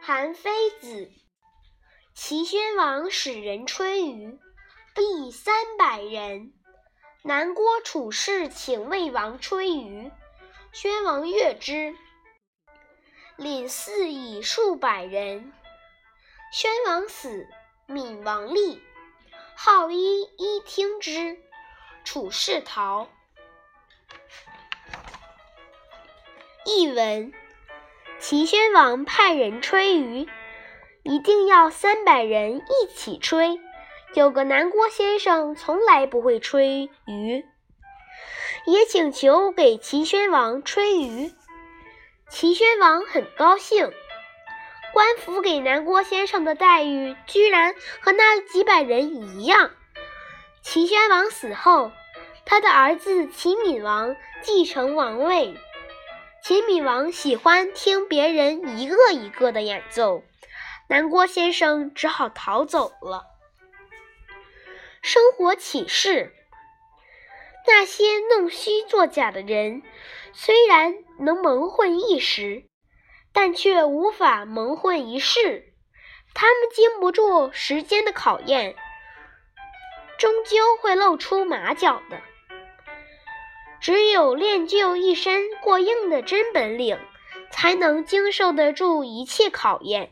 韩非子。齐宣王使人吹竽，必三百人。南郭处士请魏王吹竽，宣王悦之，领赐以数百人。宣王死，闵王立，号一一听之，处士逃。译文：齐宣王派人吹竽，一定要三百人一起吹。有个南郭先生从来不会吹竽，也请求给齐宣王吹竽。齐宣王很高兴，官府给南郭先生的待遇居然和那几百人一样。齐宣王死后，他的儿子齐闵王继承王位。秦闵王喜欢听别人一个一个的演奏，南郭先生只好逃走了。生活启示：那些弄虚作假的人，虽然能蒙混一时，但却无法蒙混一世。他们经不住时间的考验，终究会露出马脚的。只有练就一身过硬的真本领才能经受得住一切考验。